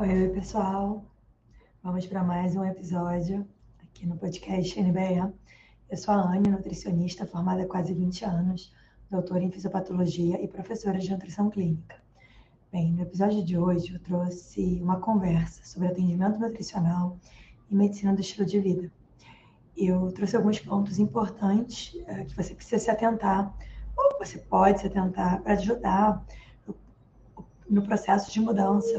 Oi, oi, pessoal. Vamos para mais um episódio aqui no podcast NBE. Eu sou a Anne, nutricionista formada há quase 20 anos, doutora em fisiopatologia e professora de nutrição clínica. Bem, no episódio de hoje eu trouxe uma conversa sobre atendimento nutricional e medicina do estilo de vida. Eu trouxe alguns pontos importantes é, que você precisa se atentar, ou você pode se atentar para ajudar no processo de mudança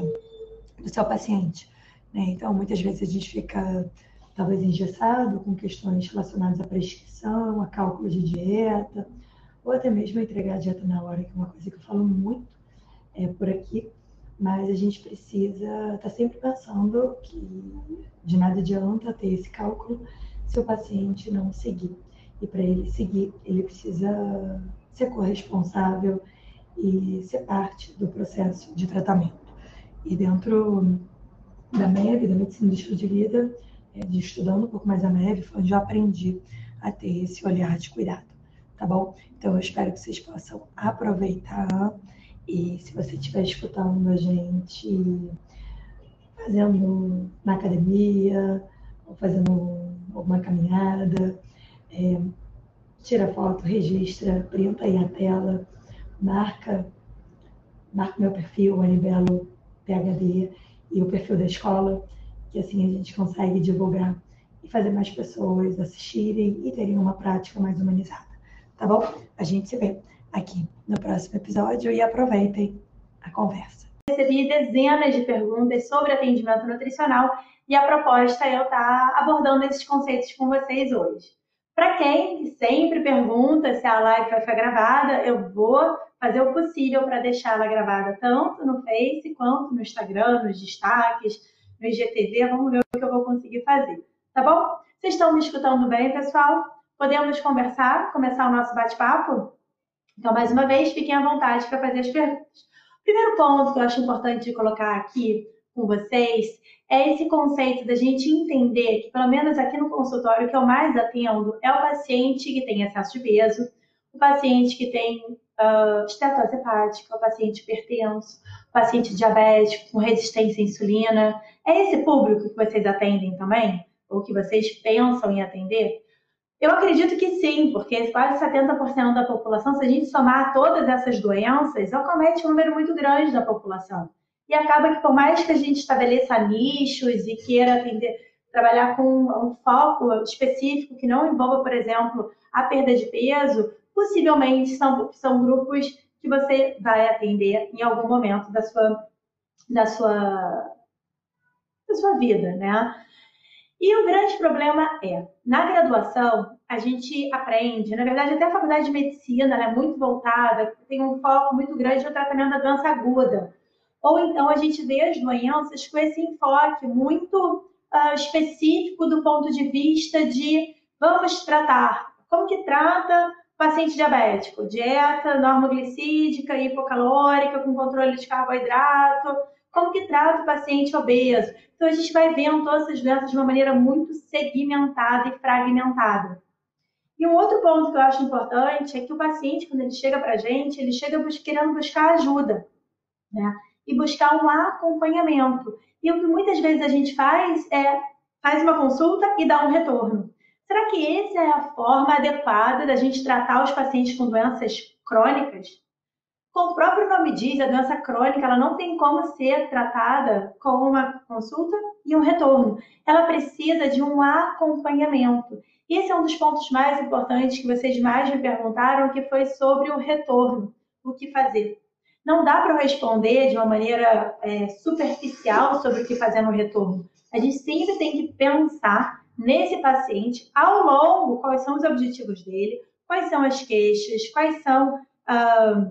do seu paciente. Né? Então, muitas vezes a gente fica talvez engessado com questões relacionadas à prescrição, a cálculo de dieta, ou até mesmo entregar a dieta na hora, que é uma coisa que eu falo muito é, por aqui, mas a gente precisa estar tá sempre pensando que de nada adianta ter esse cálculo se o paciente não seguir. E para ele seguir, ele precisa ser corresponsável e ser parte do processo de tratamento. E dentro da MEV, da Medicina do Estilo de Vida, é, de estudando um pouco mais a MEV, foi onde eu aprendi a ter esse olhar de cuidado, tá bom? Então eu espero que vocês possam aproveitar e se você estiver escutando a gente fazendo na academia, ou fazendo alguma caminhada, é, tira foto, registra, printa aí a tela, marca, marca meu perfil, Anibelo PHD e o perfil da escola, que assim a gente consegue divulgar e fazer mais pessoas assistirem e terem uma prática mais humanizada. Tá bom? A gente se vê aqui no próximo episódio e aproveitem a conversa. Recebi dezenas de perguntas sobre atendimento nutricional e a proposta é eu estar abordando esses conceitos com vocês hoje. Para quem sempre pergunta se a live vai ficar gravada, eu vou fazer o possível para deixá-la gravada tanto no Face quanto no Instagram, nos destaques, no IGTV. Vamos ver o que eu vou conseguir fazer. Tá bom? Vocês estão me escutando bem, pessoal? Podemos conversar, começar o nosso bate-papo? Então, mais uma vez, fiquem à vontade para fazer as perguntas. O primeiro ponto que eu acho importante de colocar aqui com vocês é esse conceito da gente entender que, pelo menos aqui no consultório, que eu mais atendo é o paciente que tem excesso de peso, o paciente que tem uh, estetose hepática, o paciente hipertenso, paciente diabético com resistência à insulina. É esse público que vocês atendem também? Ou que vocês pensam em atender? Eu acredito que sim, porque quase 70% da população, se a gente somar todas essas doenças, acomete um número muito grande da população. E acaba que, por mais que a gente estabeleça nichos e queira atender, trabalhar com um foco específico que não envolva, por exemplo, a perda de peso, possivelmente são, são grupos que você vai atender em algum momento da sua, da sua, da sua vida, né? E o grande problema é, na graduação, a gente aprende, na verdade, até a faculdade de medicina é muito voltada, tem um foco muito grande no tratamento da doença aguda. Ou então a gente vê as doenças com esse enfoque muito uh, específico do ponto de vista de vamos tratar. Como que trata paciente diabético, dieta normoglicídica, hipocalórica, com controle de carboidrato, como que trata o paciente obeso. Então, a gente vai vendo todas essas doenças de uma maneira muito segmentada e fragmentada. E um outro ponto que eu acho importante é que o paciente, quando ele chega para a gente, ele chega querendo buscar ajuda, né? E buscar um acompanhamento. E o que muitas vezes a gente faz é faz uma consulta e dá um retorno. Será que essa é a forma adequada da gente tratar os pacientes com doenças crônicas? Como o próprio nome diz, a doença crônica ela não tem como ser tratada com uma consulta e um retorno. Ela precisa de um acompanhamento. Esse é um dos pontos mais importantes que vocês mais me perguntaram, que foi sobre o retorno. O que fazer? Não dá para responder de uma maneira é, superficial sobre o que fazer no retorno. A gente sempre tem que pensar nesse paciente ao longo quais são os objetivos dele, quais são as queixas, quais são ah,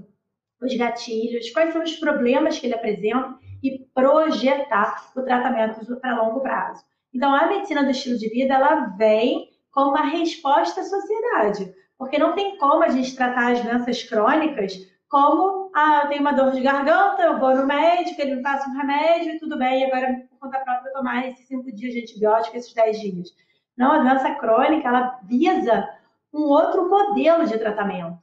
os gatilhos, quais são os problemas que ele apresenta e projetar o tratamento para longo prazo. Então, a medicina do estilo de vida ela vem como uma resposta à sociedade, porque não tem como a gente tratar as doenças crônicas como, ah, eu tenho uma dor de garganta, eu vou no médico, ele me passa um remédio e tudo bem, agora por conta própria tomar esses cinco dias de antibiótico, esses dez dias. Não, a doença crônica, ela visa um outro modelo de tratamento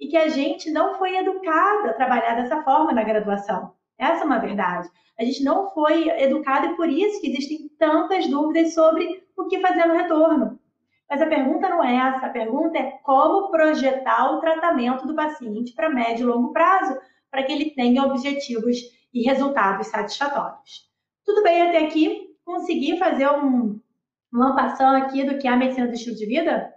e que a gente não foi educada a trabalhar dessa forma na graduação. Essa é uma verdade. A gente não foi educado e por isso que existem tantas dúvidas sobre o que fazer no retorno. Mas a pergunta não é essa, a pergunta é como projetar o tratamento do paciente para médio e longo prazo, para que ele tenha objetivos e resultados satisfatórios. Tudo bem até aqui? Consegui fazer um, uma passão aqui do que é a medicina do estilo de vida?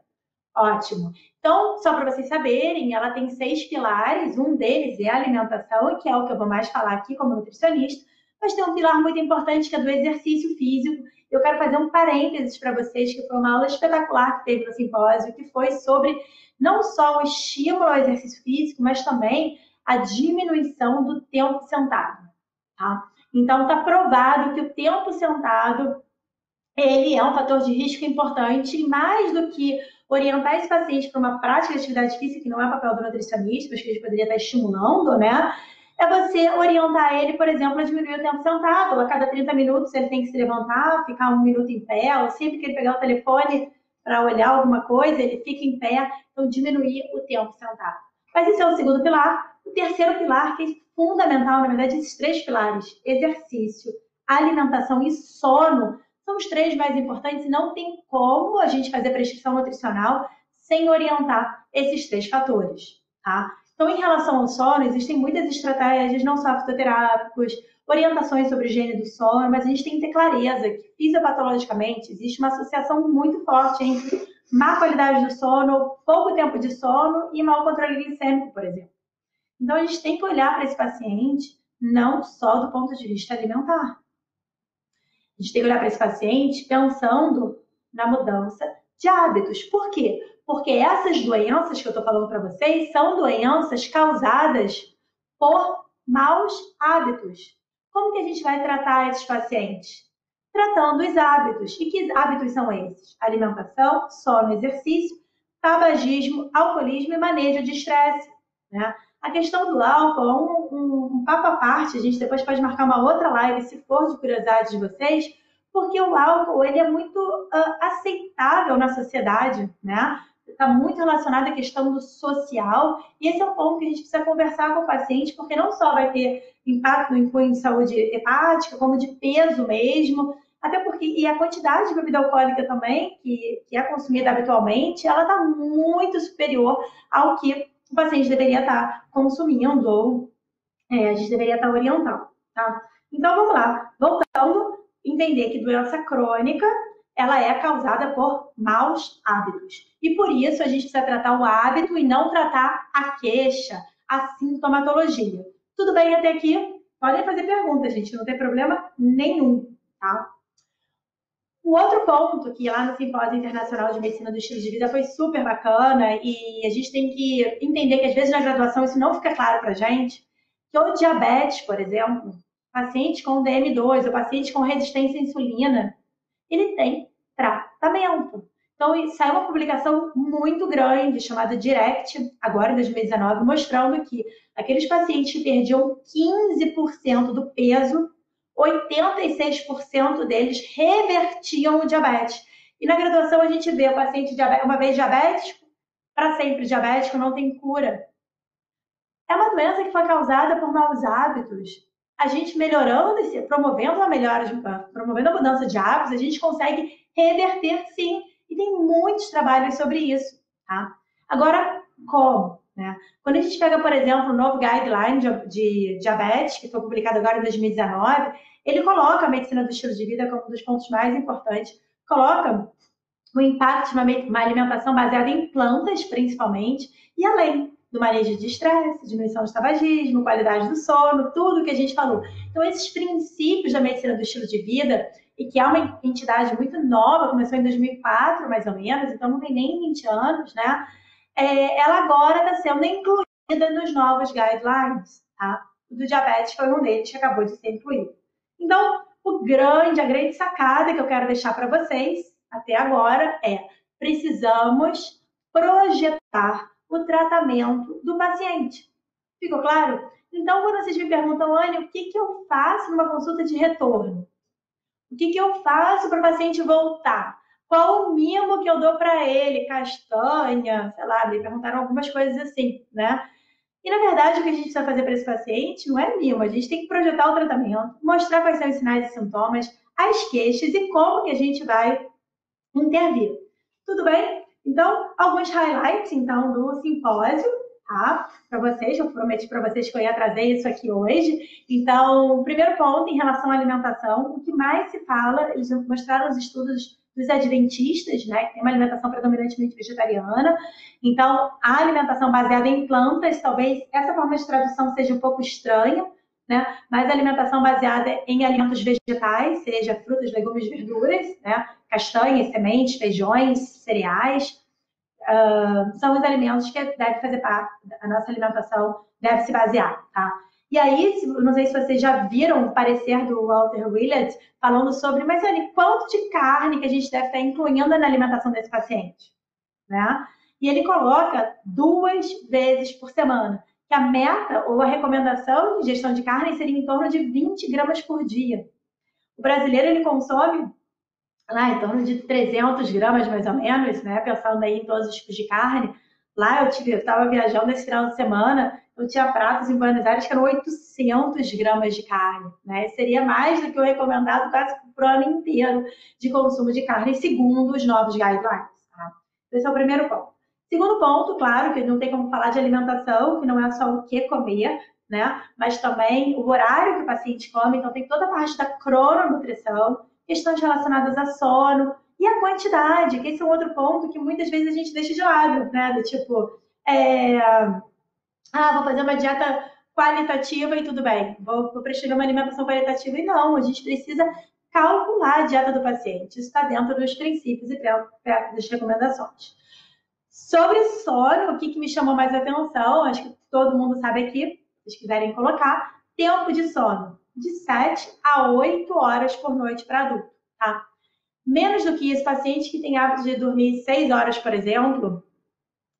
Ótimo. Então, só para vocês saberem, ela tem seis pilares. Um deles é a alimentação, que é o que eu vou mais falar aqui como nutricionista. Mas tem um pilar muito importante que é do exercício físico. Eu quero fazer um parênteses para vocês, que foi uma aula espetacular que teve no simpósio, que foi sobre não só o estímulo ao exercício físico, mas também a diminuição do tempo sentado. Tá? Então, está provado que o tempo sentado ele é um fator de risco importante, e mais do que orientar esse paciente para uma prática de atividade física, que não é papel do nutricionista, mas que ele poderia estar estimulando, né? É você orientar ele, por exemplo, a diminuir o tempo sentado. A cada 30 minutos ele tem que se levantar, ficar um minuto em pé, ou sempre que ele pegar o telefone para olhar alguma coisa, ele fica em pé. Então, diminuir o tempo sentado. Mas esse é o segundo pilar. O terceiro pilar, que é fundamental, na verdade, esses três pilares: exercício, alimentação e sono são os três mais importantes não tem como a gente fazer prescrição nutricional sem orientar esses três fatores, tá? Então, em relação ao sono, existem muitas estratégias, não só fitoterápicos, orientações sobre higiene do sono, mas a gente tem que ter clareza que fisiopatologicamente existe uma associação muito forte entre má qualidade do sono, pouco tempo de sono e mau controle glicêmico, por exemplo. Então, a gente tem que olhar para esse paciente não só do ponto de vista alimentar, a gente tem que olhar para esse paciente pensando na mudança de hábitos. Por quê? Porque essas doenças que eu estou falando para vocês são doenças causadas por maus hábitos. Como que a gente vai tratar esses pacientes? Tratando os hábitos. E que hábitos são esses? Alimentação, sono, exercício, tabagismo, alcoolismo e manejo de estresse. Né? A questão do álcool é um, um, um papo à parte, a gente depois pode marcar uma outra live, se for de curiosidade de vocês, porque o álcool ele é muito uh, aceitável na sociedade, né? Está muito relacionado à questão do social, e esse é um ponto que a gente precisa conversar com o paciente, porque não só vai ter impacto de saúde hepática, como de peso mesmo, até porque, e a quantidade de bebida alcoólica também, que, que é consumida habitualmente, ela está muito superior ao que o paciente deveria estar consumindo ou é, a gente deveria estar orientando, tá? Então, vamos lá. Voltando, entender que doença crônica, ela é causada por maus hábitos. E por isso a gente precisa tratar o hábito e não tratar a queixa, a sintomatologia. Tudo bem até aqui? Podem fazer perguntas, gente, não tem problema nenhum, tá? Um outro ponto que lá no Simpósio Internacional de Medicina do Estilo de Vida foi super bacana e a gente tem que entender que às vezes na graduação isso não fica claro para gente, que o diabetes, por exemplo, paciente com DM2 ou paciente com resistência à insulina, ele tem tratamento. Então, saiu uma publicação muito grande, chamada Direct, agora em 2019, mostrando que aqueles pacientes que perdiam 15% do peso 86% deles revertiam o diabetes. E na graduação a gente vê o paciente uma vez diabético, para sempre diabético, não tem cura. É uma doença que foi causada por maus hábitos. A gente melhorando, promovendo a melhora, promovendo a mudança de hábitos, a gente consegue reverter sim. E tem muitos trabalhos sobre isso. Tá? Agora, como? Né? Quando a gente pega, por exemplo, o novo guideline de, de diabetes, que foi publicado agora em 2019, ele coloca a medicina do estilo de vida como um dos pontos mais importantes, coloca o impacto de uma alimentação baseada em plantas, principalmente, e além do manejo de estresse, diminuição do tabagismo, qualidade do sono, tudo que a gente falou. Então, esses princípios da medicina do estilo de vida, e que é uma entidade muito nova, começou em 2004, mais ou menos, então não tem nem 20 anos, né? é, ela agora está sendo incluída nos novos guidelines, tá? O do diabetes foi um deles que acabou de ser incluído. Então, o grande, a grande sacada que eu quero deixar para vocês até agora é precisamos projetar o tratamento do paciente. Ficou claro? Então, quando vocês me perguntam, Anne, o que, que eu faço numa consulta de retorno? O que, que eu faço para o paciente voltar? qual o mimo que eu dou para ele? Castanha, sei lá, me perguntaram algumas coisas assim, né? E, na verdade, o que a gente precisa fazer para esse paciente não é mimo, a gente tem que projetar o tratamento, mostrar quais são os sinais e sintomas, as queixas e como que a gente vai intervir. Tudo bem? Então, alguns highlights, então, do simpósio, tá? Para vocês, eu prometi para vocês que eu ia trazer isso aqui hoje. Então, primeiro ponto, em relação à alimentação, o que mais se fala, eles mostraram os estudos dos adventistas, né, que tem uma alimentação predominantemente vegetariana. Então, a alimentação baseada em plantas, talvez essa forma de tradução seja um pouco estranha, né? Mas a alimentação baseada em alimentos vegetais, seja frutas, legumes, verduras, né? Castanhas, sementes, feijões, cereais, uh, são os alimentos que deve fazer parte da nossa alimentação, deve se basear, tá? E aí, não sei se vocês já viram o parecer do Walter Willett falando sobre, mas Anne, quanto de carne que a gente deve estar incluindo na alimentação desse paciente? Né? E ele coloca duas vezes por semana, que a meta ou a recomendação de ingestão de carne seria em torno de 20 gramas por dia. O brasileiro, ele consome lá em torno de 300 gramas, mais ou menos, né? Pensando aí em todos os tipos de carne. Lá eu estava viajando esse final de semana, eu tinha pratos em Buenos Aires que eram 800 gramas de carne, né? Seria mais do que o recomendado quase para o ano inteiro de consumo de carne, segundo os novos guidelines. Tá? Esse é o primeiro ponto. Segundo ponto, claro, que não tem como falar de alimentação, que não é só o que comer, né? Mas também o horário que o paciente come, então tem toda a parte da crononutrição, questões relacionadas a sono e a quantidade, que esse é um outro ponto que muitas vezes a gente deixa de lado, né? Do tipo, é ah, vou fazer uma dieta qualitativa e tudo bem, vou, vou prescrever uma alimentação qualitativa e não, a gente precisa calcular a dieta do paciente. Isso está dentro dos princípios e das recomendações. Sobre sono, o que, que me chamou mais atenção, acho que todo mundo sabe aqui, se quiserem colocar, tempo de sono, de 7 a 8 horas por noite para adulto, tá? Menos do que isso, paciente que tem hábito de dormir 6 horas, por exemplo,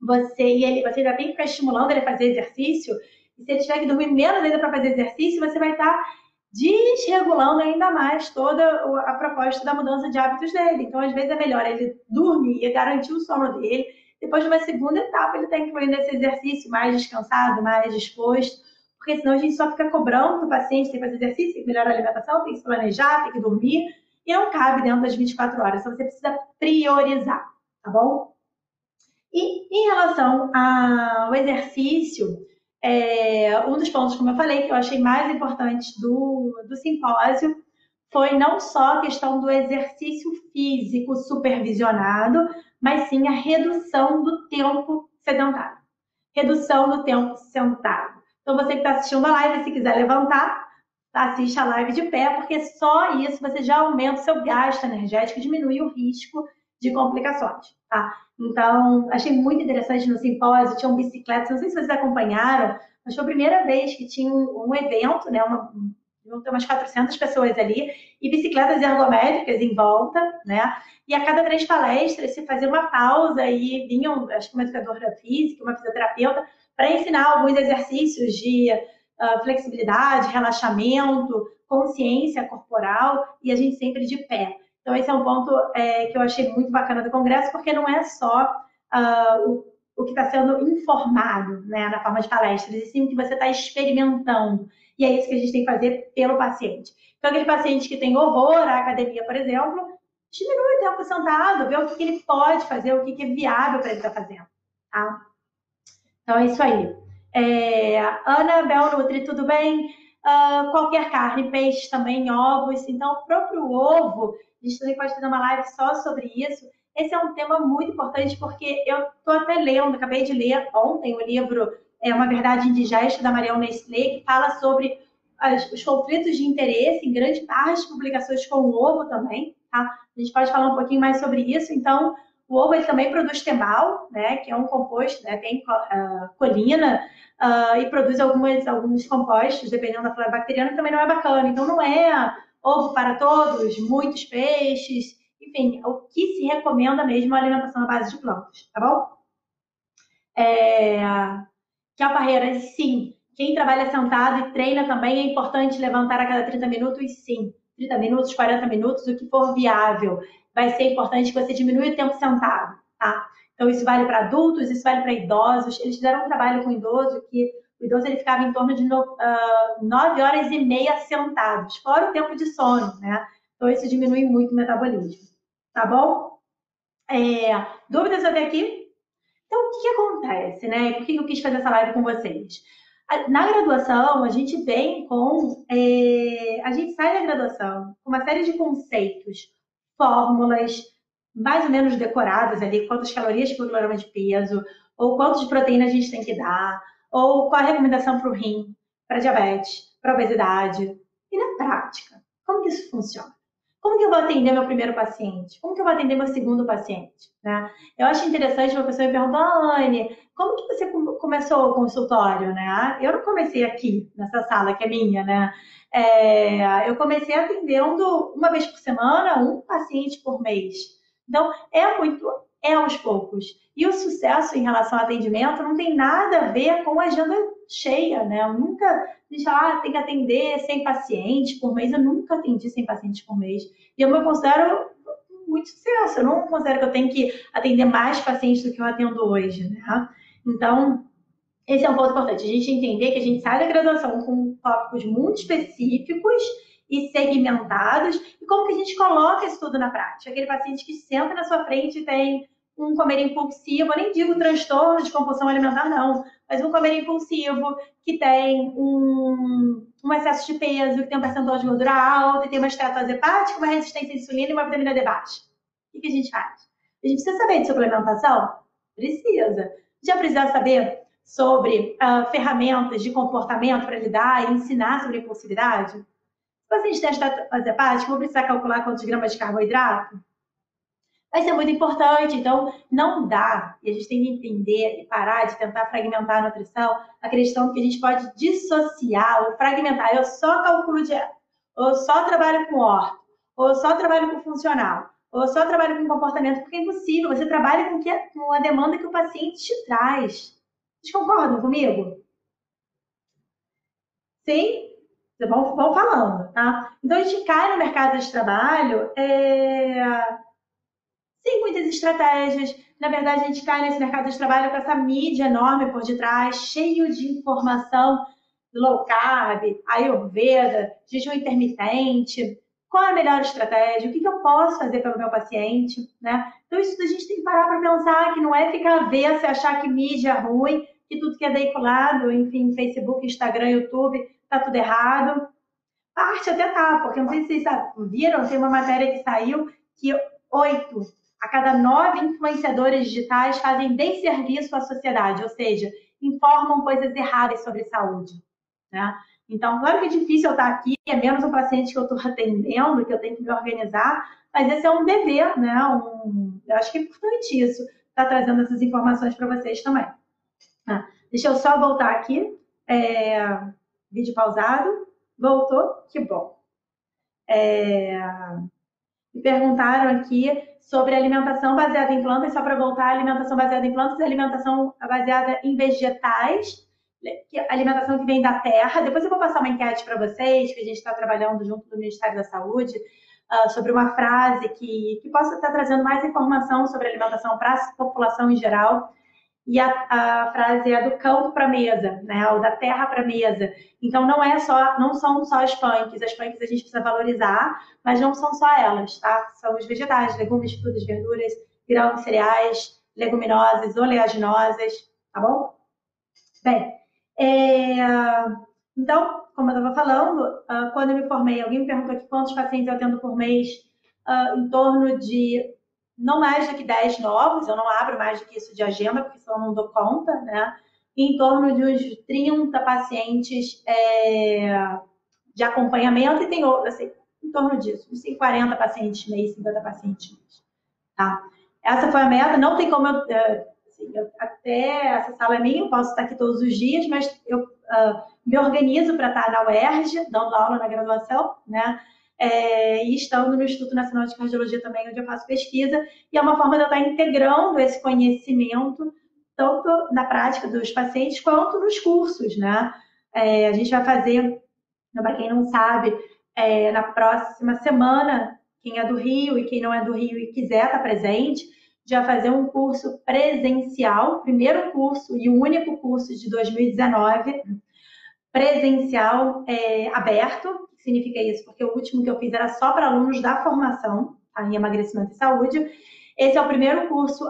você e ele, você ainda tem que ficar estimulando ele a fazer exercício, e se ele tiver que dormir menos ainda para fazer exercício, você vai estar tá desregulando ainda mais toda a proposta da mudança de hábitos dele. Então, às vezes, é melhor ele dormir e garantir o sono dele. Depois de uma segunda etapa, ele está incluindo esse exercício mais descansado, mais disposto, porque senão a gente só fica cobrando o paciente tem que fazer exercício, tem que melhorar a alimentação, tem que se planejar, tem que dormir, e não cabe dentro das 24 horas. Então, você precisa priorizar, tá bom? E em relação ao exercício, é, um dos pontos, como eu falei, que eu achei mais importantes do, do simpósio foi não só a questão do exercício físico supervisionado, mas sim a redução do tempo sedentário. Redução do tempo sentado. Então, você que está assistindo a live, se quiser levantar, assiste a live de pé, porque só isso você já aumenta o seu gasto energético diminui o risco de complicações, tá? Então, achei muito interessante no simpósio, tinham bicicletas, não sei se vocês acompanharam, mas foi a primeira vez que tinha um, um evento, né, uma, ter umas 400 pessoas ali, e bicicletas ergométricas em volta, né? E a cada três palestras se fazia uma pausa e vinham, acho que uma educadora física, uma fisioterapeuta, para ensinar alguns exercícios de uh, flexibilidade, relaxamento, consciência corporal, e a gente sempre de pé. Então, esse é um ponto é, que eu achei muito bacana do Congresso, porque não é só uh, o, o, que está sendo informado né, na forma de palestras, e sim o que você está experimentando. E é isso que a gente tem que fazer pelo paciente. Então, aquele paciente que tem horror à academia, por exemplo, diminui o tempo sentado, vê o que, que ele pode fazer, o que, que é viável para ele estar tá fazendo. Tá? Então, é isso aí. É, Ana Bel Nutri, tudo bem? Uh, qualquer carne, peixe também, ovos. Então, o próprio ovo a gente também pode fazer uma live só sobre isso. Esse é um tema muito importante porque eu estou até lendo, acabei de ler ontem o livro É uma Verdade Indigesta, da Marielle Nestlé, que fala sobre as, os conflitos de interesse em grande parte publicações com o ovo também, tá? A gente pode falar um pouquinho mais sobre isso. Então, o ovo ele também produz temal, né, que é um composto, né, tem uh, colina uh, e produz algumas, alguns compostos, dependendo da flora bacteriana, também não é bacana. Então, não é ovo para todos, muitos peixes, enfim, o que se recomenda mesmo é a alimentação à base de plantas, tá bom? É... Que a barreira, sim. Quem trabalha sentado e treina também é importante levantar a cada 30 minutos, sim. 30 minutos, 40 minutos, o que for viável. Vai ser importante que você diminua o tempo sentado, tá? Então, isso vale para adultos, isso vale para idosos. Eles fizeram um trabalho com idoso que o idoso ele ficava em torno de no, uh, 9 horas e meia sentados, fora o tempo de sono, né? Então isso diminui muito o metabolismo, tá bom? É, dúvidas até aqui? Que, acontece, né? Por que eu quis fazer essa live com vocês? Na graduação, a gente vem com. É, a gente sai da graduação com uma série de conceitos, fórmulas, mais ou menos decoradas ali, quantas calorias por quilograma de peso, ou quanto de proteína a gente tem que dar, ou qual a recomendação para o rim, para diabetes, para obesidade. E na prática, como que isso funciona? Como que eu vou atender meu primeiro paciente? Como que eu vou atender meu segundo paciente? Né? Eu acho interessante uma pessoa me perguntar, Anne, como que você começou o consultório? Né? Eu não comecei aqui, nessa sala que é minha, né? É, eu comecei atendendo uma vez por semana, um paciente por mês. Então, é muito, é aos poucos. E o sucesso em relação ao atendimento não tem nada a ver com a agenda cheia, né? Eu nunca disse, ah, tem que atender 100 pacientes por mês. Eu nunca atendi 100 pacientes por mês. E eu me considero muito sucesso. Eu não considero que eu tenho que atender mais pacientes do que eu atendo hoje, né? Então, esse é um ponto importante. A gente entender que a gente sai da graduação com tópicos muito específicos e segmentados e como que a gente coloca isso tudo na prática. Aquele paciente que senta na sua frente e tem um comer impulsivo, eu nem digo transtorno de compulsão alimentar, não, mas um comer impulsivo que tem um, um excesso de peso, que tem um percentual de gordura alto, e tem uma esteatose hepática, uma resistência à insulina e uma vitamina D baixa. O que a gente faz? A gente precisa saber de suplementação? Precisa. Já precisa saber sobre uh, ferramentas de comportamento para lidar e ensinar sobre impulsividade? Se o paciente tem esteatose hepática, vou precisar calcular quantos gramas de carboidrato? Vai ser muito importante. Então, não dá, e a gente tem que entender e parar de tentar fragmentar a nutrição, acreditando que a gente pode dissociar ou fragmentar. Eu só calculo dieta, ou só trabalho com orto, ou só trabalho com funcional, ou só trabalho com comportamento, porque é impossível. Você trabalha com, que, com a demanda que o paciente te traz. Vocês concordam comigo? Sim? Vão, vão falando, tá? Então, a gente cai no mercado de trabalho é sem muitas estratégias. Na verdade, a gente cai nesse mercado de trabalho com essa mídia enorme por detrás, cheio de informação low carb, ayurveda, jejum intermitente. Qual é a melhor estratégia? O que, eu posso fazer pelo meu paciente? Né? Então, isso a gente tem que parar para pensar que não é ficar avessa achar que mídia é ruim, que tudo que é veiculado, enfim, Facebook, Instagram, YouTube, tá tudo errado. Parte até tá, porque não sei se vocês viram, tem uma matéria que saiu que oito a cada nove influenciadores digitais fazem desserviço à sociedade, ou seja, informam coisas erradas sobre saúde. Né? Então, claro que é difícil eu estar aqui, é menos um paciente que eu estou atendendo, que eu tenho que me organizar, mas esse é um dever, né? Um, eu acho que é importante isso, estar tá trazendo essas informações para vocês também. Ah, deixa eu só voltar aqui. É, vídeo pausado. Voltou? Que bom. É, me perguntaram aqui sobre alimentação baseada em plantas, só para voltar, alimentação baseada em plantas, alimentação baseada em vegetais, que, alimentação que vem da terra. Depois eu vou passar uma enquete para vocês, que a gente está trabalhando junto do Ministério da Saúde, uh, sobre uma frase que, que possa estar trazendo mais informação sobre alimentação para a população em geral e a, a, frase é do campo para mesa, né? Ou da terra para mesa. Então não é só, não são só as punks, as punks a gente precisa valorizar, mas não são só elas, tá? São os vegetais, legumes, frutas, verduras, grãos, cereais, leguminosas, oleaginosas, tá bom? Bem, é... então, como eu estava falando, ah, quando eu me formei, alguém me perguntou aqui quantos pacientes eu atendo por mês, ah, em torno de não mais do que 10 novos, eu não abro mais do que isso de agenda, porque senão não dou conta, né? Em torno de uns 30 pacientes é, de acompanhamento e tem assim, em torno disso, uns 40 pacientes mês, 50 pacientes mês, tá? Essa foi a meta, não tem como eu, é, assim, eu até essa sala é minha, eu posso estar aqui todos os dias, mas eu uh, me organizo para estar na UERJ, dando aula na graduação, né? É, e estando no Instituto Nacional de Cardiologia também, onde eu faço pesquisa, e é uma forma de eu estar integrando esse conhecimento, tanto na prática dos pacientes, quanto nos cursos, né? É, a gente vai fazer, para quem não sabe, é, na próxima semana, quem é do Rio e quem não é do Rio e quiser estar presente, de fazer um curso presencial, primeiro curso e o único curso de 2019, presencial é, aberto. O que significa isso? Porque o último que eu fiz era só para alunos da formação, tá? em emagrecimento e saúde. Esse é o primeiro curso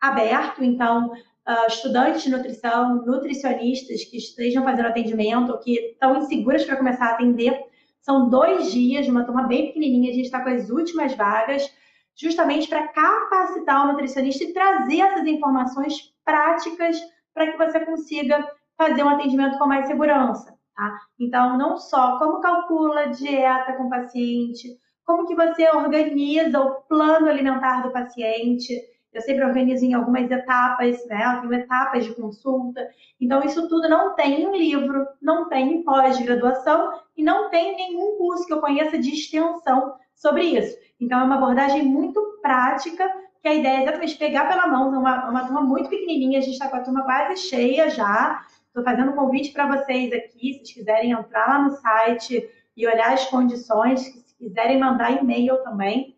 aberto, então uh, estudantes de nutrição, nutricionistas que estejam fazendo atendimento ou que estão inseguras para começar a atender, são dois dias, uma turma bem pequenininha, a gente está com as últimas vagas justamente para capacitar o nutricionista e trazer essas informações práticas para que você consiga fazer um atendimento com mais segurança. Tá? Então, não só como calcula a dieta com o paciente, como que você organiza o plano alimentar do paciente. Eu sempre organizo em algumas etapas, né? Tenho etapas de consulta. Então, isso tudo não tem em livro, não tem em pós-graduação e não tem nenhum curso que eu conheça de extensão sobre isso. Então, é uma abordagem muito prática, que a ideia é exatamente pegar pela mão, uma, uma turma muito pequenininha, a gente está com a turma quase cheia já. Estou fazendo um convite para vocês aqui, se vocês quiserem entrar lá no site e olhar as condições, se quiserem mandar e-mail também,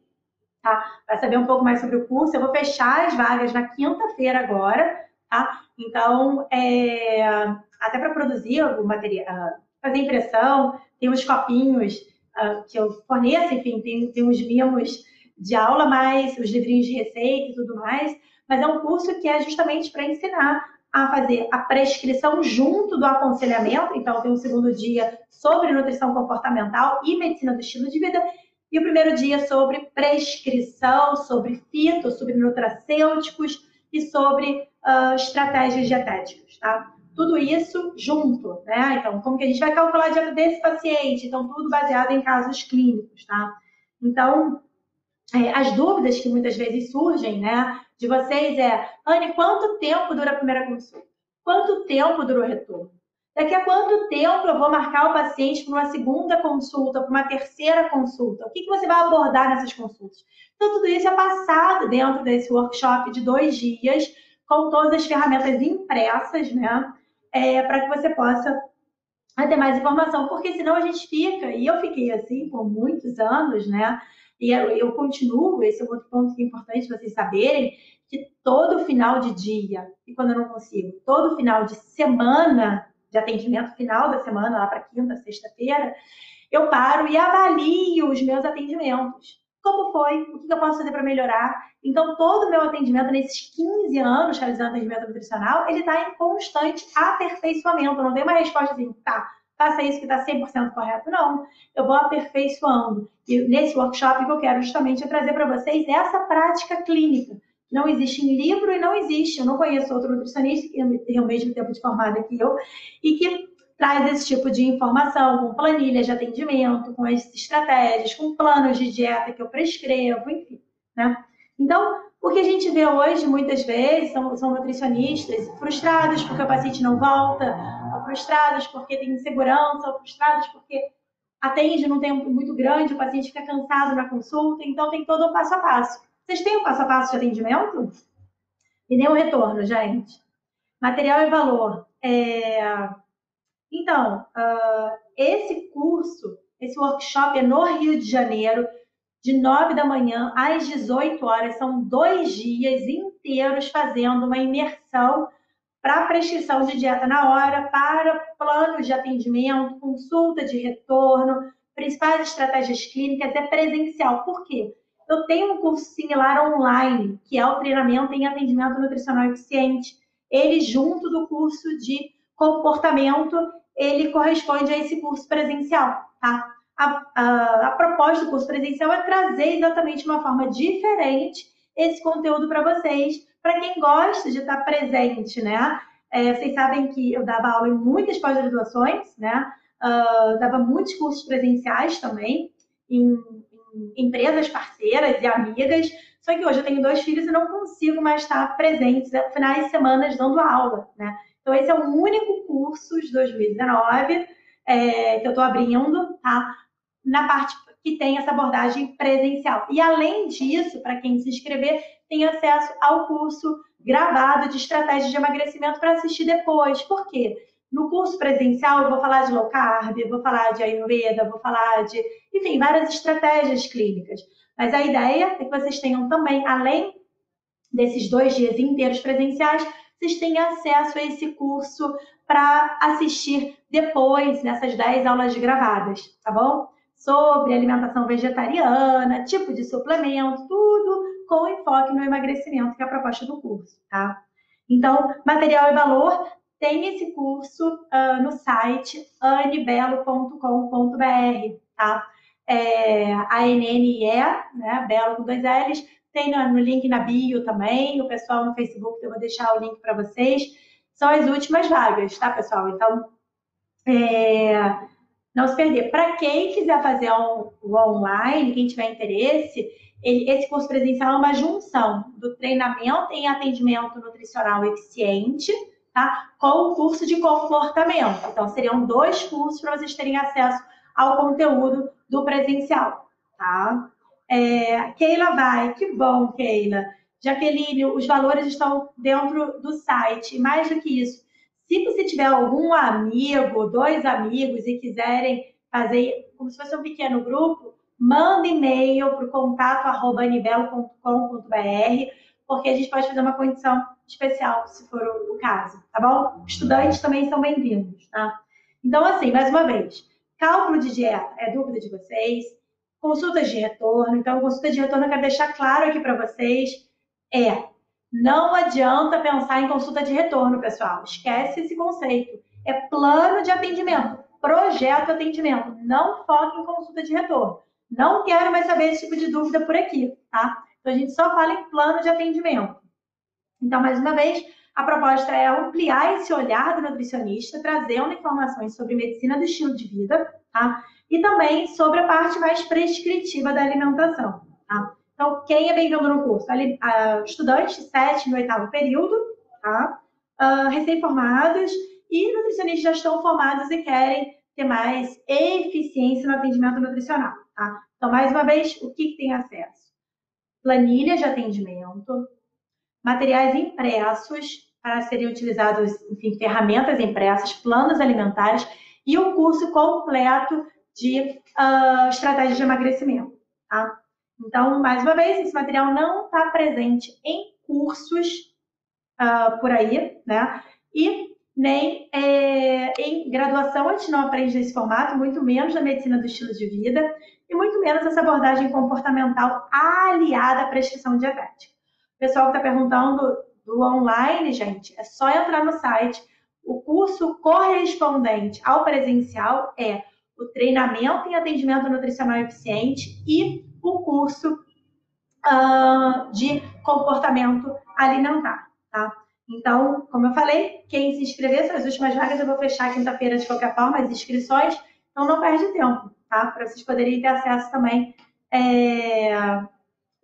tá? Para saber um pouco mais sobre o curso. Eu vou fechar as vagas na quinta-feira agora, tá? Então, é, até para produzir o material, ah, fazer impressão, tem uns copinhos uh, que eu forneço, enfim, tem, tem uns mimos de aula, mais os livrinhos de receita e tudo mais, mas é um curso que é justamente para ensinar a fazer a prescrição junto do aconselhamento, então tem um segundo dia sobre nutrição comportamental e medicina do estilo de vida, e o primeiro dia sobre prescrição, sobre fito, sobre nutracêuticos e sobre uh, estratégias dietéticas, tá? tudo isso junto, né? Então, como que a gente vai calcular a dieta desse paciente? Então, tudo baseado em casos clínicos, tá? Então, é, as dúvidas que muitas vezes surgem, né, de vocês é, Anne, quanto tempo dura a primeira consulta? Quanto tempo dura o retorno? Daqui a quanto tempo eu vou marcar o paciente para uma segunda consulta, para uma terceira consulta? O que, que você vai abordar nessas consultas? Então, tudo isso é passado dentro desse workshop de dois dias, com todas as ferramentas impressas, né? é, para que você possa ter mais informação, porque senão a gente fica, e eu fiquei assim por muitos anos, né? E eu, eu continuo, esse é um outro ponto que é importante vocês saberem, que todo final de dia, e quando eu não consigo, todo final de semana, de atendimento final da semana, lá para quinta, sexta-feira, eu paro e avalio os meus atendimentos como foi, o que eu posso fazer para melhorar. Então, todo o meu atendimento nesses 15 anos realizando atendimento nutricional, ele está em constante aperfeiçoamento. Não tem uma resposta assim, tá, faça isso que está 100% correto. Não, eu vou aperfeiçoando. E nesse workshop que eu quero justamente trazer para vocês essa prática clínica. Não existe em livro e não existe. Eu não conheço outro nutricionista que tem o mesmo tempo de formada que eu e que traz esse tipo de informação com planilhas de atendimento, com as estratégias, com planos de dieta que eu prescrevo, enfim, né? Então, o que a gente vê hoje, muitas vezes, são, são nutricionistas frustrados porque o paciente não volta, frustrados porque tem insegurança, frustrados porque atende num tempo muito grande, o paciente fica cansado na consulta, então tem todo o passo a passo. Vocês têm o passo a passo de atendimento? E nem o retorno, gente. Material e valor. É então, uh, esse curso, esse workshop é no Rio de Janeiro, de 9 da manhã às 18 horas. São dois dias inteiros fazendo uma imersão para prescrição de dieta na hora, para planos de atendimento, consulta de retorno, principais estratégias clínicas, é presencial. Por quê? Eu tenho um curso similar online, que é o treinamento em atendimento nutricional eficiente. Ele junto do curso de comportamento ele corresponde a esse curso presencial, tá? A, a, a proposta do curso presencial é trazer exatamente uma forma diferente esse conteúdo para vocês, para quem gosta de estar presente, né? É, vocês sabem que eu dava aula em muitas pós-graduações, né? Uh, dava muitos cursos presenciais também, em, em, empresas parceiras e amigas. Só que hoje eu tenho dois filhos e não consigo mais estar presente né, finais de semana dando aula, né? Então, esse é o único curso de 2019 é, que eu estou abrindo, tá? Na parte que tem essa abordagem presencial. E além disso, para quem se inscrever, tem acesso ao curso gravado de estratégias de emagrecimento para assistir depois. Por quê? No curso presencial, eu vou falar de low carb, vou falar de Ayurveda, vou falar de, enfim, várias estratégias clínicas. Mas a ideia é que vocês tenham também, além desses dois dias inteiros presenciais, vocês têm acesso a esse curso para assistir depois nessas 10 aulas gravadas, tá bom? Sobre alimentação vegetariana, tipo de suplemento, tudo com enfoque no emagrecimento, que é a proposta do curso, tá? Então, material e valor, tem esse curso uh, no site anibelo.com.br, tá? É, a NNE, né, Belo com dois L's, tem no, no, link na bio também, o pessoal no Facebook, eu vou deixar o link para vocês. São as últimas vagas, tá, pessoal? Então, é, não se perder. Para quem quiser fazer o online, quem tiver interesse, ele, esse curso presencial é uma junção do treinamento em atendimento nutricional eficiente, tá? Com o curso de comportamento. Então, seriam dois cursos para vocês terem acesso ao conteúdo do presencial, tá? É, Keila vai, que bom, Keila. Jaqueline, os valores estão dentro do site. E mais do que isso, se você tiver algum amigo, dois amigos e quiserem fazer como se fosse um pequeno grupo, manda e-mail para o contato arroba porque a gente pode fazer uma condição especial, se for o caso, tá bom? Estudantes também são bem-vindos, tá? Então, assim, mais uma vez, cálculo de dieta é dúvida de vocês, consultas de retorno. Então, consulta de retorno eu quero deixar claro aqui para vocês é não adianta pensar em consulta de retorno, pessoal. Esquece esse conceito. É plano de atendimento, projeto atendimento. Não foque em consulta de retorno. Não quero mais saber esse tipo de dúvida por aqui, tá? Então, a gente só fala em plano de atendimento. Então, mais uma vez, a proposta é ampliar esse olhar do nutricionista, trazendo informações sobre medicina do estilo de vida, tá? E também sobre a parte mais prescritiva da alimentação, tá? Então, quem é bem-vindo no curso? Ali, uh, estudantes, sétimo e oitavo período, tá? Uh, recém-formados e nutricionistas já estão formados e querem ter mais eficiência no atendimento nutricional, tá? Então, mais uma vez, o que, que tem acesso? Planilha de atendimento, materiais impressos para serem utilizados, enfim, ferramentas impressas, planos alimentares e um curso completo de uh, estratégias de emagrecimento. Tá? Então, mais uma vez, esse material não está presente em cursos uh, por aí, né? E nem é, em graduação a gente não aprende nesse formato, muito menos na medicina do estilo de vida e muito menos essa abordagem comportamental aliada à prescrição dietética. O pessoal que está perguntando do online, gente, é só entrar no site. O curso correspondente ao presencial é o treinamento em atendimento nutricional eficiente e o curso uh, de comportamento alimentar, tá? Então, como eu falei, quem se inscrever, são as últimas vagas, eu vou fechar quinta-feira de qualquer forma as inscrições, então não perde tempo, tá? Para vocês poderem ter acesso também é,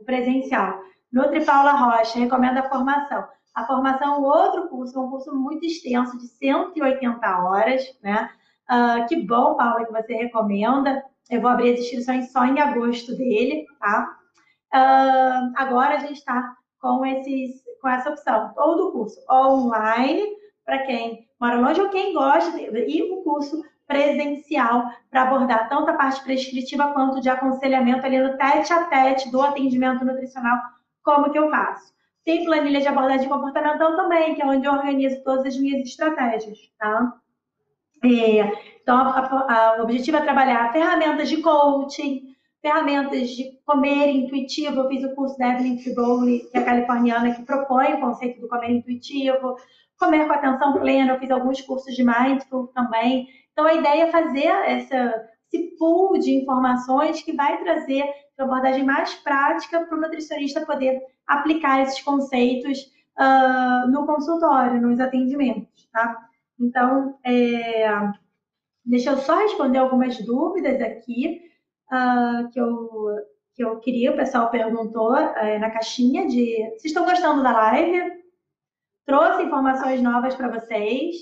presencial. Nutri Paula Rocha recomenda a formação. A formação é um outro curso, é um curso muito extenso, de 180 horas, né? Uh, que bom, Paula, que você recomenda. Eu vou abrir as inscrições só em agosto dele, tá? Uh, agora a gente está com, esses, com essa opção. Ou do curso online, para quem mora longe ou quem gosta, e o curso presencial para abordar tanto a parte prescritiva quanto de aconselhamento ali no tete a tete do atendimento nutricional, como que eu faço. Tem planilha de abordagem comportamental também, que é onde eu organizo todas as minhas estratégias, tá? É, então, a, a, o objetivo é trabalhar ferramentas de coaching, ferramentas de comer intuitivo. Eu fiz o curso da Evelyn Triboli, que é californiana, que propõe o conceito do comer intuitivo. Comer com atenção plena, eu fiz alguns cursos de mindful também. Então, a ideia é fazer essa, esse pool de informações que vai trazer uma abordagem mais prática para o nutricionista poder aplicar esses conceitos uh, no consultório, nos atendimentos, tá? Então, é, deixa eu só responder algumas dúvidas aqui uh, que, eu, que eu queria, o pessoal perguntou uh, na caixinha de. Vocês estão gostando da live? Trouxe informações novas para vocês.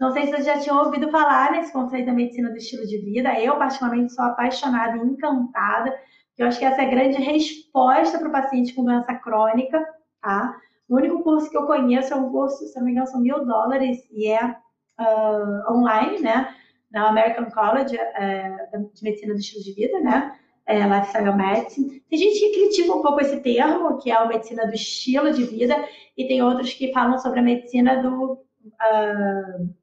Não sei se vocês já tinham ouvido falar nesse conceito da medicina do estilo de vida. Eu, particularmente, sou apaixonada e encantada. Eu acho que essa é a grande resposta para o paciente com doença crônica, tá? O único curso que eu conheço é um curso, se não me engano, são mil dólares e é uh, online, né? Na American College uh, de Medicina do Estilo de Vida, né? é, lifestyle medicine. Tem gente que critica um pouco esse termo, que é a medicina do estilo de vida, e tem outros que falam sobre a medicina do, uh,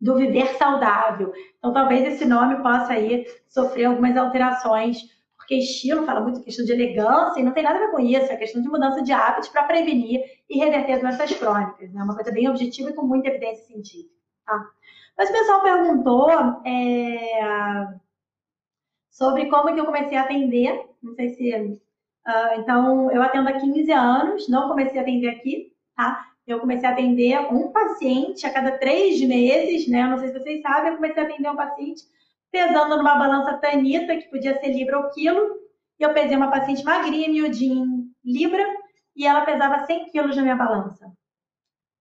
do viver saudável. Então, talvez esse nome possa aí sofrer algumas alterações, porque estilo fala muito questão de elegância e não tem nada a ver com isso, é questão de mudança de hábitos para prevenir e reverter doenças crônicas. Né? uma coisa bem objetiva e com muita evidência científica. Tá? Mas o pessoal perguntou. É sobre como que eu comecei a atender. Não sei se. Uh, então, eu atendo há 15 anos, não comecei a atender aqui, tá? Eu comecei a atender um paciente a cada três meses, né? Eu não sei se vocês sabem, eu comecei a atender um paciente pesando numa balança Tanita, que podia ser libra ou quilo, e eu pesei uma paciente magrinha, miudinha, libra, e ela pesava 100 quilos na minha balança.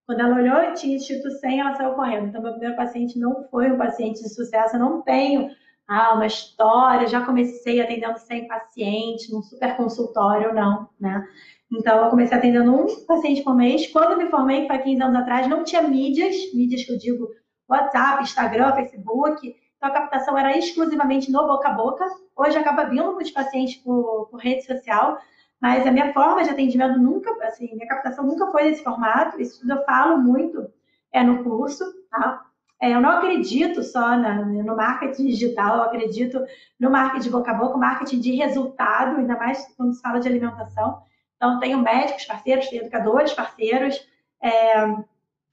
Quando ela olhou, tinha escrito 100, ela saiu correndo. Então, meu primeiro paciente não foi um paciente de sucesso, eu não tenho ah, uma história, já comecei atendendo 100 pacientes, num super consultório, não, né? Então, eu comecei atendendo um paciente por mês. Quando me formei, foi 15 anos atrás, não tinha mídias, mídias que eu digo WhatsApp, Instagram, Facebook. Então, a captação era exclusivamente no boca a boca. Hoje acaba vindo muitos pacientes por, por rede social, mas a minha forma de atendimento nunca, assim, minha captação nunca foi desse formato. Isso eu falo muito é no curso, tá? É, eu não acredito só na, no marketing digital, eu acredito no marketing boca a boca, marketing de resultado, ainda mais quando se fala de alimentação. Então, tenho médicos parceiros, tenho educadores parceiros, é,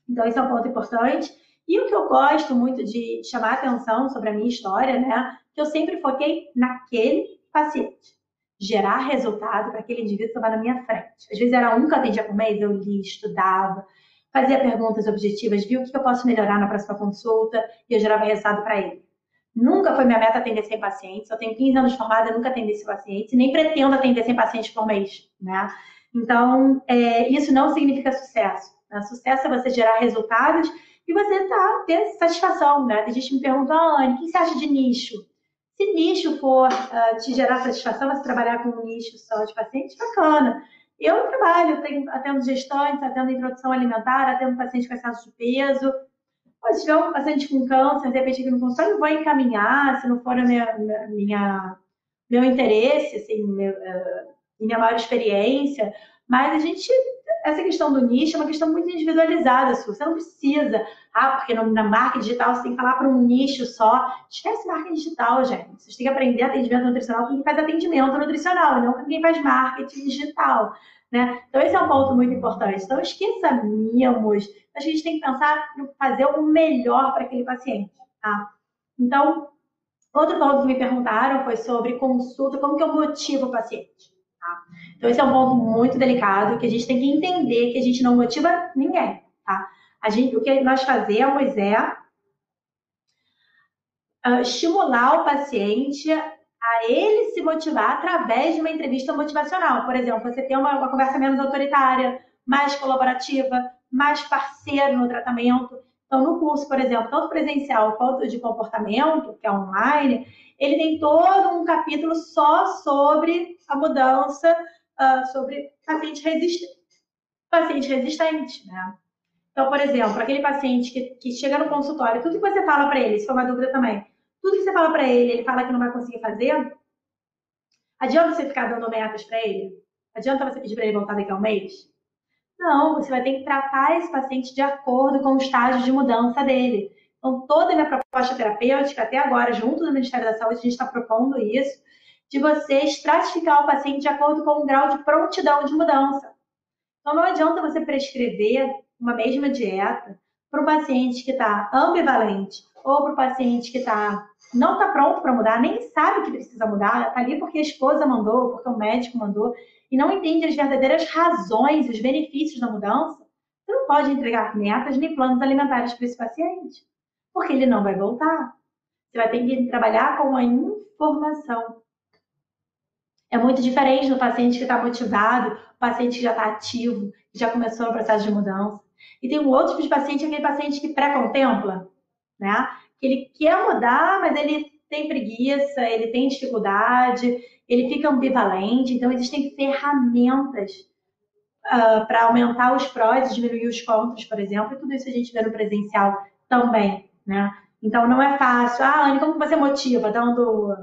então isso é um ponto importante. E o que eu gosto muito de chamar atenção sobre a minha história, né, que eu sempre foquei naquele paciente. Gerar resultado para aquele indivíduo que estava na minha frente. Às vezes era um que atendia por mês, eu li, estudava, fazia perguntas objetivas, viu o que eu posso melhorar na próxima consulta e eu gerava resultado para ele. Nunca foi minha meta atender 100 pacientes. Eu tenho 15 anos formada, nunca atendi 100 pacientes, nem pretendo atender 100 pacientes por mês, né? Então, é, isso não significa sucesso. Né? Sucesso é você gerar resultados e você tá, ter satisfação, né? Tem gente que me pergunta, Anne, o que você acha de nicho? Se nicho for uh, te gerar satisfação, você trabalhar com um nicho só de pacientes, bacana. Eu trabalho, tenho, atendo gestantes, atendo introdução alimentar, atendo paciente com excesso de peso. se tiver um paciente com câncer, de repente aqui no consultório, eu vou encaminhar, se não for a minha, minha meu interesse, assim, uh, minha maior experiência. Mas a gente, essa questão do nicho é uma questão muito individualizada, Su. Você não precisa, ah, porque na marca digital você tem que falar para um nicho só. Esquece marca digital, gente. Vocês têm que aprender atendimento nutricional com quem faz atendimento nutricional, e não com quem faz marketing digital. Né? Então, esse é um ponto muito importante. Então, esqueçamos. A gente tem que pensar em fazer o melhor para aquele paciente. Tá? Então, outro ponto que me perguntaram foi sobre consulta, como que eu motivo o paciente. Tá? Então, esse é um ponto muito delicado que a gente tem que entender que a gente não motiva ninguém. Tá? A gente, o que nós fazemos é uh, estimular o paciente a ele se motivar através de uma entrevista motivacional. Por exemplo, você tem uma, uma conversa menos autoritária, mais colaborativa, mais parceiro no tratamento. Então, no curso, por exemplo, tanto presencial quanto de comportamento, que é online, ele tem todo um capítulo só sobre a mudança, uh, sobre paciente resistente. Paciente resistente, né? Então, por exemplo, aquele paciente que, que chega no consultório, tudo que você fala para ele, se for uma dúvida também, tudo que você fala para ele, ele fala que não vai conseguir fazer. Adianta você ficar dando metas para ele? Adianta você pedir para ele voltar daqui a um mês? Não, você vai ter que tratar esse paciente de acordo com o estágio de mudança dele. Então, toda a minha proposta terapêutica, até agora, junto do Ministério da Saúde, a gente está propondo isso, de você estratificar o paciente de acordo com o grau de prontidão de mudança. Então, não adianta você prescrever uma mesma dieta para um paciente que está ambivalente ou para o paciente que está não está pronto para mudar, nem sabe que precisa mudar, está ali porque a esposa mandou, porque o médico mandou, e não entende as verdadeiras razões, os benefícios da mudança, você não pode entregar metas nem planos alimentares para esse paciente, porque ele não vai voltar. Você vai ter que trabalhar com a informação. É muito diferente do paciente que está motivado, o paciente que já está ativo, que já começou o processo de mudança. E tem um outro tipo de paciente, aquele paciente que pré-contempla, né? que ele quer mudar, mas ele tem preguiça, ele tem dificuldade, ele fica ambivalente. Então, existem ferramentas uh, para aumentar os prós e diminuir os contras, por exemplo, e tudo isso a gente vê no presencial também, né? Então, não é fácil. Ah, Anne, como você motiva? Dando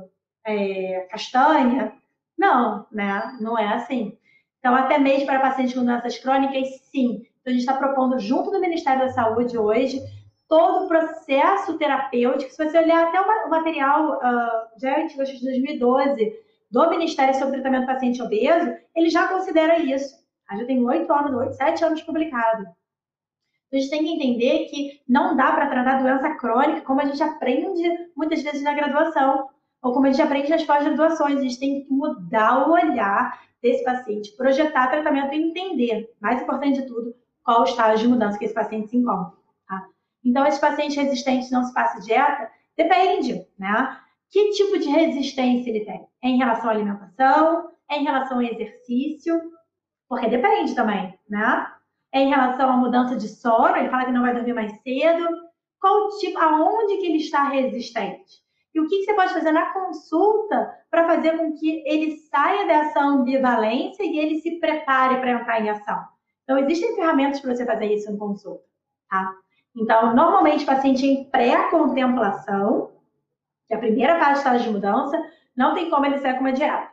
é, castanha? Não, né? Não é assim. Então, até mesmo para pacientes com doenças crônicas, sim. Então, a gente está propondo, junto do Ministério da Saúde hoje, todo o processo terapêutico. Se você olhar até o material uh, já antigo, de 2012, do Ministério sobre Tratamento do Paciente Obeso, ele já considera isso. Já tem oito anos, oito, sete anos publicado. Então, a gente tem que entender que não dá para tratar doença crônica como a gente aprende muitas vezes na graduação, ou como a gente aprende nas pós-graduações. A gente tem que mudar o olhar desse paciente, projetar tratamento e entender, mais importante de tudo, qual o estágio de mudança que esse paciente se encontra. Tá? Então, esse paciente resistente não se passa dieta? Depende, né? Que tipo de resistência ele tem? É em relação à alimentação? É em relação ao exercício? Porque depende também, né? É em relação à mudança de sono? Ele fala que não vai dormir mais cedo. Qual tipo, aonde que ele está resistente? E o que, que você pode fazer na consulta para fazer com que ele saia dessa ambivalência e ele se prepare para entrar em ação? Então, existem ferramentas para você fazer isso em consulta, tá? Então, normalmente, paciente em pré-contemplação, que é a primeira fase de estágio de mudança, não tem como ele sair com uma dieta.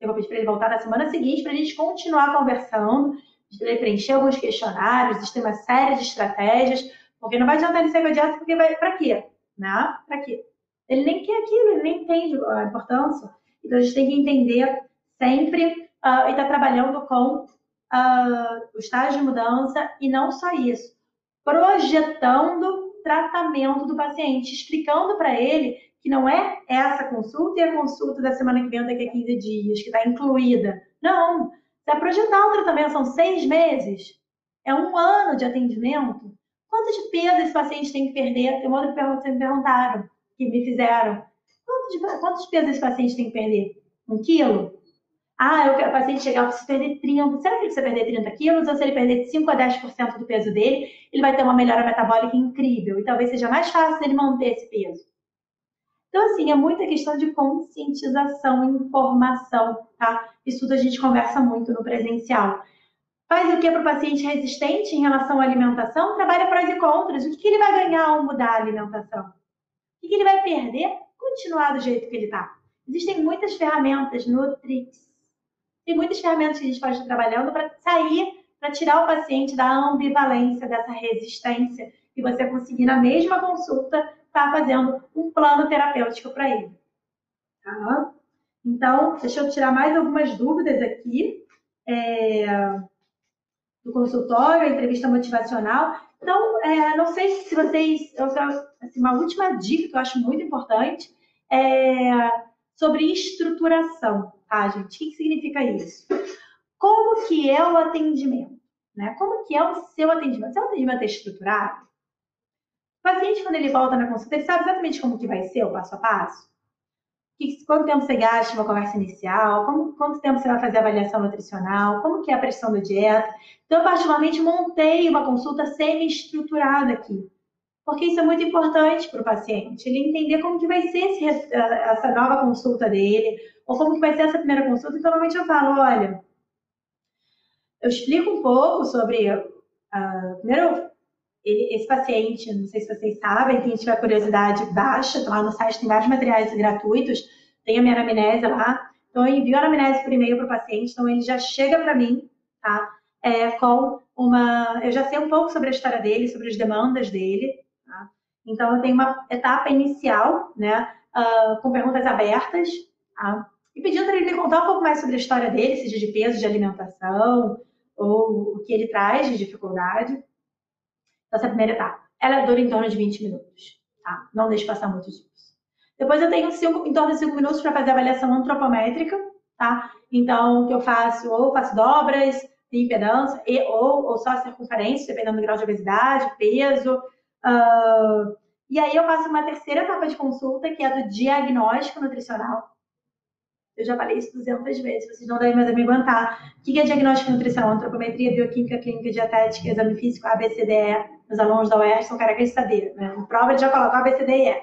Eu vou pedir para ele voltar na semana seguinte para a gente continuar conversando, ele preencher alguns questionários, existem uma série de estratégias, porque não vai adiantar ele sair com a dieta, porque vai para quê? Né? Para quê? Ele nem quer aquilo, ele nem entende a importância. Então, a gente tem que entender sempre uh, e estar tá trabalhando com uh, o estágio de mudança e não só isso projetando tratamento do paciente, explicando para ele que não é essa consulta e a consulta da semana que vem daqui a 15 dias, que está incluída. Não. Vai projetar o tratamento, são seis meses. É um ano de atendimento. Quanto de peso esse paciente tem que perder? Tem uma outra pergunta que vocês me perguntaram, que me fizeram. Quanto de, quantos pesos esse paciente tem que perder? Um quilo? Ah, eu quero o paciente chegar, eu preciso perder 30. Será que ele precisa perder 30 quilos? Ou se ele perder de 5 a 10% do peso dele, ele vai ter uma melhora metabólica incrível. E talvez seja mais fácil ele manter esse peso. Então, assim, é muita questão de conscientização informação, tá? Isso tudo a gente conversa muito no presencial. Faz o que para o paciente resistente em relação à alimentação? Trabalha prós e contras. O que, que ele vai ganhar ao mudar a alimentação? O que, que ele vai perder? Continuar do jeito que ele está. Existem muitas ferramentas, Nutrix, tem muitas ferramentas que a gente pode estar trabalhando para sair, para tirar o paciente da ambivalência, dessa resistência, e você conseguir, na mesma consulta, estar tá fazendo um plano terapêutico para ele. Tá? Então, deixa eu tirar mais algumas dúvidas aqui. É, do consultório, entrevista motivacional. Então, é, não sei se vocês. Assim, uma última dica que eu acho muito importante é sobre estruturação tá, gente? O que significa isso? Como que é o atendimento? Né? Como que é o seu atendimento? Seu atendimento é estruturado? O paciente, quando ele volta na consulta, ele sabe exatamente como que vai ser o passo a passo? Que, quanto tempo você gasta uma conversa inicial? Quanto tempo você vai fazer a avaliação nutricional? Como que é a pressão da dieta? Então, eu particularmente montei uma consulta semi-estruturada aqui. Porque isso é muito importante para o paciente, ele entender como que vai ser esse, essa nova consulta dele, ou como que vai ser essa primeira consulta. Então, normalmente eu falo, olha, eu explico um pouco sobre, uh, primeiro, ele, esse paciente, não sei se vocês sabem, quem tiver curiosidade, baixa, tá lá no site tem vários materiais gratuitos, tem a minha anamnese lá, então eu envio a anamnese por e-mail para o paciente, então ele já chega para mim, tá? É, com uma, eu já sei um pouco sobre a história dele, sobre as demandas dele? Então eu tenho uma etapa inicial, né, uh, com perguntas abertas, tá? e pedindo para ele contar um pouco mais sobre a história dele, seja de peso, de alimentação, ou o que ele traz de dificuldade. Então, essa é a primeira etapa. Ela dura em torno de 20 minutos, tá? Não deixe passar muito disso. Depois eu tenho cinco, em torno de 5 minutos para fazer a avaliação antropométrica, tá? Então, o que eu faço, ou faço dobras de impedância, e, ou, ou só circunferência, dependendo do grau de obesidade, peso. Uh, e aí eu passo uma terceira etapa de consulta, que é do diagnóstico nutricional, eu já falei isso 200 vezes, vocês não devem mais me aguentar. O que é diagnóstico nutricional? Antropometria, bioquímica, clínica, dietética, exame físico, ABCDE. Os alunos da UERJ são carecas de saber. Né? Prova, ele já coloca ABCDE.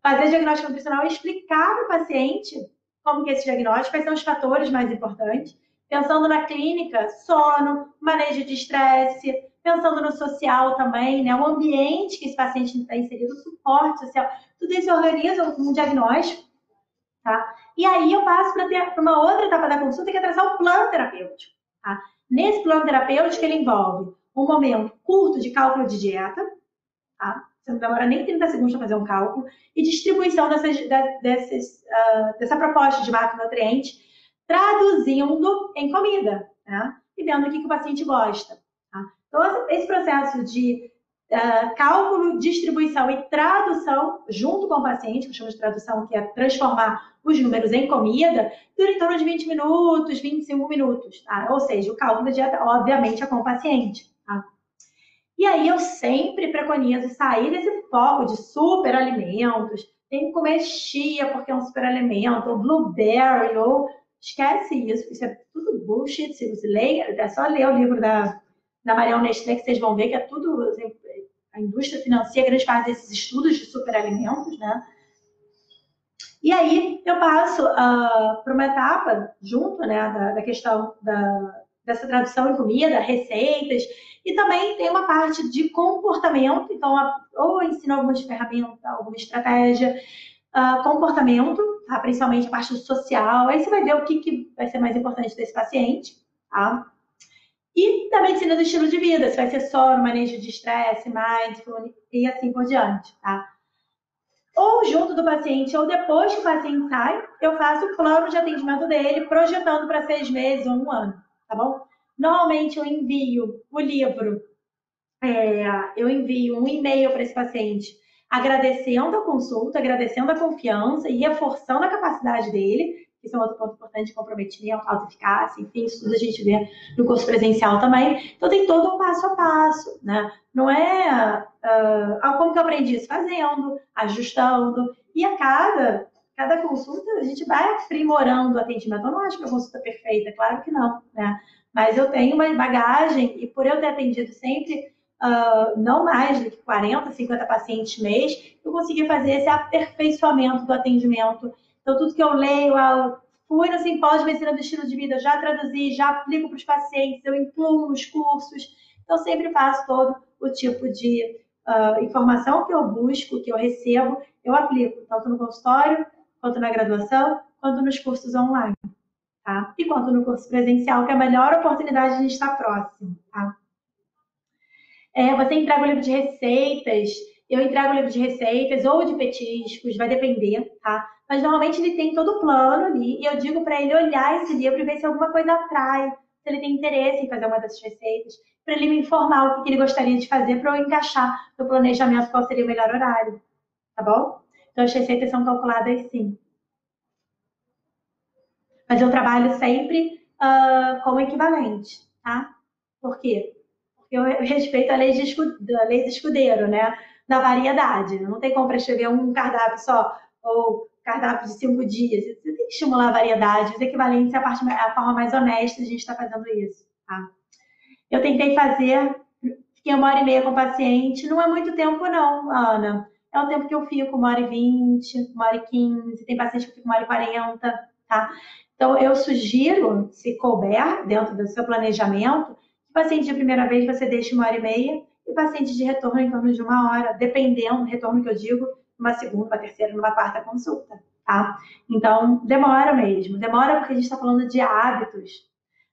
Fazer diagnóstico nutricional e explicar para o paciente como que é esse diagnóstico, quais são os fatores mais importantes. Pensando na clínica, sono, manejo de estresse, pensando no social também, né? o ambiente que esse paciente está inserido, o suporte social. Tudo isso organiza um diagnóstico Tá? E aí eu passo para uma outra etapa da consulta, que é traçar o plano terapêutico. Tá? Nesse plano terapêutico, ele envolve um momento curto de cálculo de dieta, tá? você não demora nem 30 segundos para fazer um cálculo, e distribuição dessas, desses, uh, dessa proposta de macronutriente, traduzindo em comida, né? e vendo o que, que o paciente gosta. Então, esse processo de uh, cálculo, distribuição e tradução junto com o paciente, que eu chamo de tradução, que é transformar os números em comida, dura em torno de 20 minutos, 25 minutos. Tá? Ou seja, o cálculo da dieta, obviamente, é com o paciente. Tá? E aí eu sempre preconizo sair desse foco de superalimentos, tem que comer chia porque é um superalimento, ou blueberry, ou esquece isso, isso é tudo bullshit, se você leia, é só ler o livro da, da Mariel Nestlé que vocês vão ver que é tudo, assim, a indústria financia grande parte desses estudos de superalimentos, né? E aí eu passo uh, para uma etapa junto, né, da, da questão da, dessa tradução em comida, receitas, e também tem uma parte de comportamento, então, ou ensino algumas ferramentas, alguma estratégia, uh, comportamento, tá? principalmente a parte social, aí você vai ver o que, que vai ser mais importante desse paciente, tá? E também ensina do estilo de vida, se vai ser sono, manejo de estresse, mindfulness e assim por diante, tá? Ou junto do paciente, ou depois que o paciente sai, eu faço o plano de atendimento dele, projetando para seis meses ou um ano, tá bom? Normalmente eu envio o livro, é, eu envio um e-mail para esse paciente agradecendo a consulta, agradecendo a confiança e reforçando a capacidade dele. Isso é um outro ponto importante comprometimento, autoeficácia, enfim, isso tudo a gente vê no curso presencial também. Então tem todo um passo a passo, né? Não é uh, como que eu aprendi isso? Fazendo, ajustando, e a cada, cada consulta a gente vai aprimorando o atendimento. Eu não acho que a consulta é perfeita, claro que não, né? Mas eu tenho uma bagagem e por eu ter atendido sempre uh, não mais do que 40, 50 pacientes mês, eu consegui fazer esse aperfeiçoamento do atendimento. Então, tudo que eu leio, eu fui no simpósio de medicina do estilo de vida, já traduzi, já aplico para os pacientes, eu incluo nos cursos. Então, sempre faço todo o tipo de uh, informação que eu busco, que eu recebo, eu aplico, tanto no consultório, quanto na graduação, quanto nos cursos online tá? E quanto no curso presencial, que é a melhor oportunidade de a gente estar próximo, tá? É, você entrega o livro de receitas, eu entrego o livro de receitas ou de petiscos, vai depender, tá? Mas normalmente ele tem todo o plano ali e eu digo para ele olhar esse livro e ver se alguma coisa atrai, se ele tem interesse em fazer uma dessas receitas, para ele me informar o que ele gostaria de fazer para eu encaixar no planejamento qual seria o melhor horário, tá bom? Então as receitas são calculadas sim mas eu trabalho sempre uh, como equivalente, tá? Por quê? Porque eu respeito a lei de, a lei de escudeiro, né? Da variedade. Não tem como prescrever um cardápio só, ou cardápio de cinco dias. Você tem que estimular a variedade. Os equivalentes é a, parte, a forma mais honesta a gente estar tá fazendo isso, tá? Eu tentei fazer, fiquei uma hora e meia com o paciente. Não é muito tempo, não, Ana. É o tempo que eu fico, uma hora e vinte, uma hora e quinze. Tem paciente que fica uma hora e quarenta, tá? Então, eu sugiro, se couber dentro do seu planejamento, que paciente de primeira vez você deixe uma hora e meia e paciente de retorno em torno de uma hora, dependendo do retorno que eu digo, uma segunda, uma terceira, numa quarta consulta, tá? Então, demora mesmo. Demora porque a gente está falando de hábitos.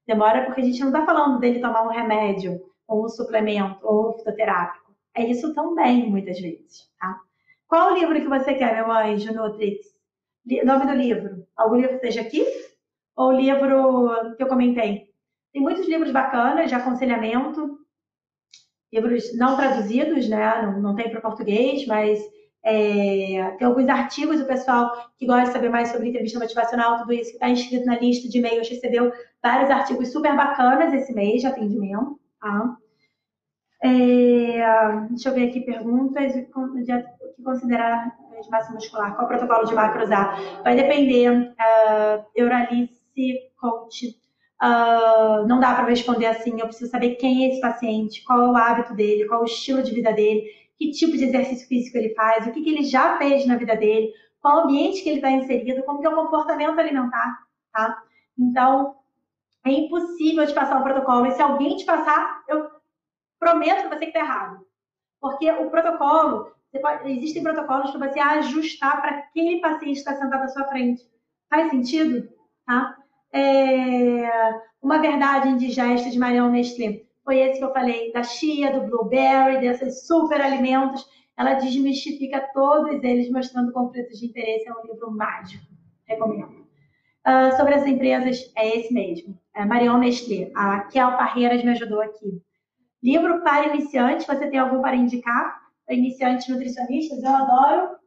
Demora porque a gente não está falando dele tomar um remédio, ou um suplemento, ou fitoterápico. É isso também, muitas vezes, tá? Qual o livro que você quer, meu anjo Nutrix? Nome do livro? Algum livro que esteja aqui? ou o livro que eu comentei. Tem muitos livros bacanas de aconselhamento, livros não traduzidos, né? Não, não tem para português, mas é, tem alguns artigos do pessoal que gosta de saber mais sobre entrevista motivacional, tudo isso que está inscrito na lista de e-mails, recebeu vários artigos super bacanas esse mês de atendimento. Tá? É, deixa eu ver aqui perguntas. O que considerar de massa muscular? Qual protocolo de macro usar? Vai depender. Uh, Euralice coach. Uh, não dá para responder assim. Eu preciso saber quem é esse paciente, qual é o hábito dele, qual é o estilo de vida dele, que tipo de exercício físico ele faz, o que, que ele já fez na vida dele, qual o ambiente que ele está inserido, como que é o comportamento alimentar, tá? Então, é impossível te passar um protocolo. E se alguém te passar, eu prometo que você está errado. Porque o protocolo, pode, existem protocolos para você ajustar para aquele paciente que está sentado à sua frente. Faz sentido? Tá? É... Uma verdade indigesta de Marion Nestlé foi esse que eu falei, da chia, do blueberry, desses super alimentos. Ela desmistifica todos eles, mostrando conflitos de interesse. É um livro mágico. Recomendo. Uh, sobre as empresas, é esse mesmo. É Marion Nestlé. A Kel Parreiras me ajudou aqui. Livro para iniciantes, você tem algum para indicar? Iniciantes nutricionistas? Eu adoro.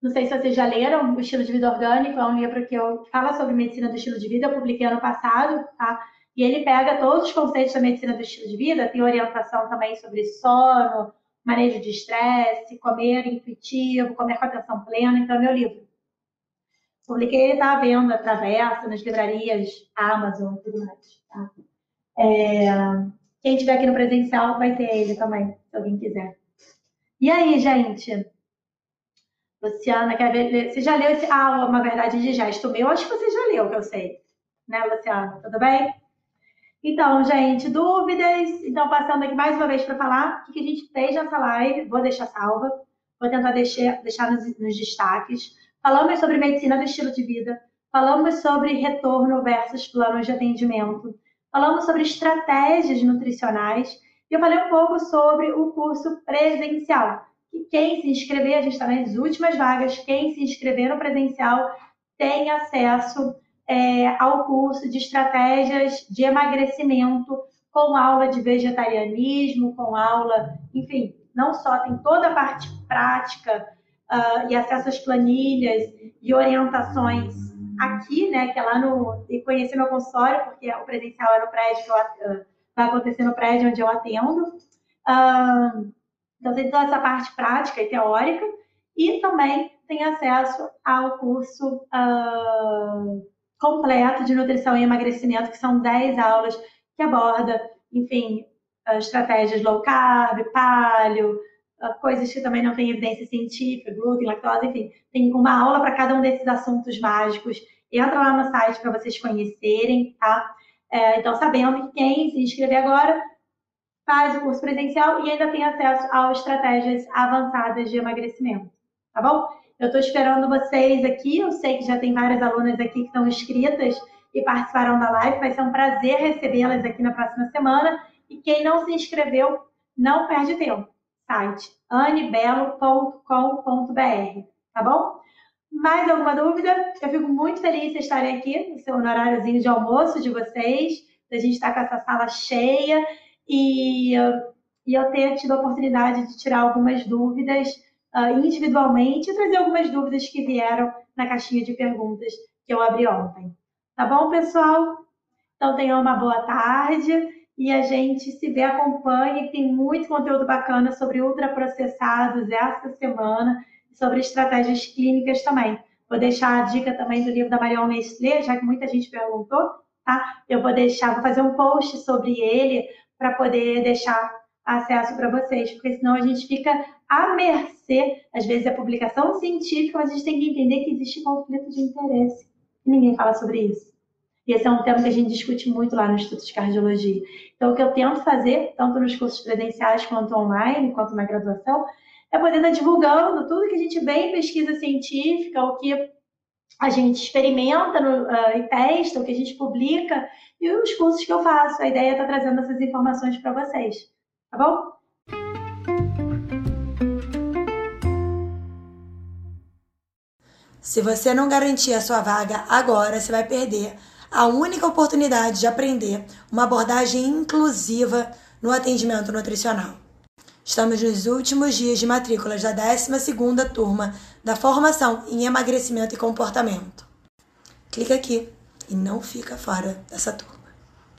Não sei se vocês já leram O Estilo de Vida Orgânico, é um livro que eu fala sobre medicina do estilo de vida, eu publiquei ano passado, tá? E ele pega todos os conceitos da medicina do estilo de vida, tem orientação também sobre sono, manejo de estresse, comer intuitivo, comer com atenção plena, então é meu livro. Publiquei ele está à venda através nas livrarias Amazon e tudo mais. Tá? É... Quem estiver aqui no presencial vai ter ele também, se alguém quiser. E aí, gente? Luciana, quer ver? Você já leu esse. Ah, uma verdade de gesto meu? Acho que você já leu, que eu sei. Né, Luciana? Tudo bem? Então, gente, dúvidas? Então, passando aqui mais uma vez para falar o que a gente fez nessa live. Vou deixar salva. Vou tentar deixar, deixar nos, nos destaques. Falamos sobre medicina do estilo de vida. Falamos sobre retorno versus planos de atendimento. Falamos sobre estratégias nutricionais. E eu falei um pouco sobre o curso presencial que quem se inscrever, a gente está nas últimas vagas, quem se inscrever no presencial tem acesso é, ao curso de estratégias de emagrecimento, com aula de vegetarianismo, com aula, enfim, não só tem toda a parte prática uh, e acesso às planilhas e orientações aqui, né, que é lá no. e conhecer meu consultório, porque o presencial é no prédio eu, uh, vai acontecer no prédio onde eu atendo. Uh, então, tem toda essa parte prática e teórica, e também tem acesso ao curso uh, completo de nutrição e emagrecimento, que são 10 aulas que aborda, enfim, estratégias low carb, paleo, coisas que também não têm evidência científica, glúten, lactose, enfim, tem uma aula para cada um desses assuntos mágicos. Entra lá no site para vocês conhecerem, tá? É, então, sabendo que quem se inscrever agora faz o curso presencial e ainda tem acesso a estratégias avançadas de emagrecimento, tá bom? Eu estou esperando vocês aqui, eu sei que já tem várias alunas aqui que estão inscritas e participaram da live, vai ser um prazer recebê-las aqui na próxima semana. E quem não se inscreveu, não perde tempo. Site anibelo.com.br, tá bom? Mais alguma dúvida? Eu fico muito feliz de estarem aqui no seu horáriozinho de almoço de vocês, da gente estar com essa sala cheia e, e eu ter tido a oportunidade de tirar algumas dúvidas uh, individualmente e trazer algumas dúvidas que vieram na caixinha de perguntas que eu abri ontem. Tá bom, pessoal? Então tenham uma boa tarde e a gente se vê, acompanhe. Tem muito conteúdo bacana sobre ultraprocessados essa semana e sobre estratégias clínicas também. Vou deixar a dica também do livro da Marion Nestlé, já que muita gente perguntou, tá? Eu vou deixar, vou fazer um post sobre ele para poder deixar acesso para vocês, porque senão a gente fica à mercê, às vezes é publicação científica, mas a gente tem que entender que existe conflito de interesse. E ninguém fala sobre isso. E esse é um tema que a gente discute muito lá no Instituto de Cardiologia. Então, o que eu tento fazer, tanto nos cursos presenciais quanto online, quanto na graduação, é poder estar divulgando tudo que a gente vê em pesquisa científica, o que a gente experimenta no, uh, e testa, o que a gente publica e os cursos que eu faço. A ideia é estar trazendo essas informações para vocês, tá bom? Se você não garantir a sua vaga agora, você vai perder a única oportunidade de aprender uma abordagem inclusiva no atendimento nutricional. Estamos nos últimos dias de matrículas da 12ª turma da formação em emagrecimento e comportamento. Clica aqui e não fica fora dessa turma.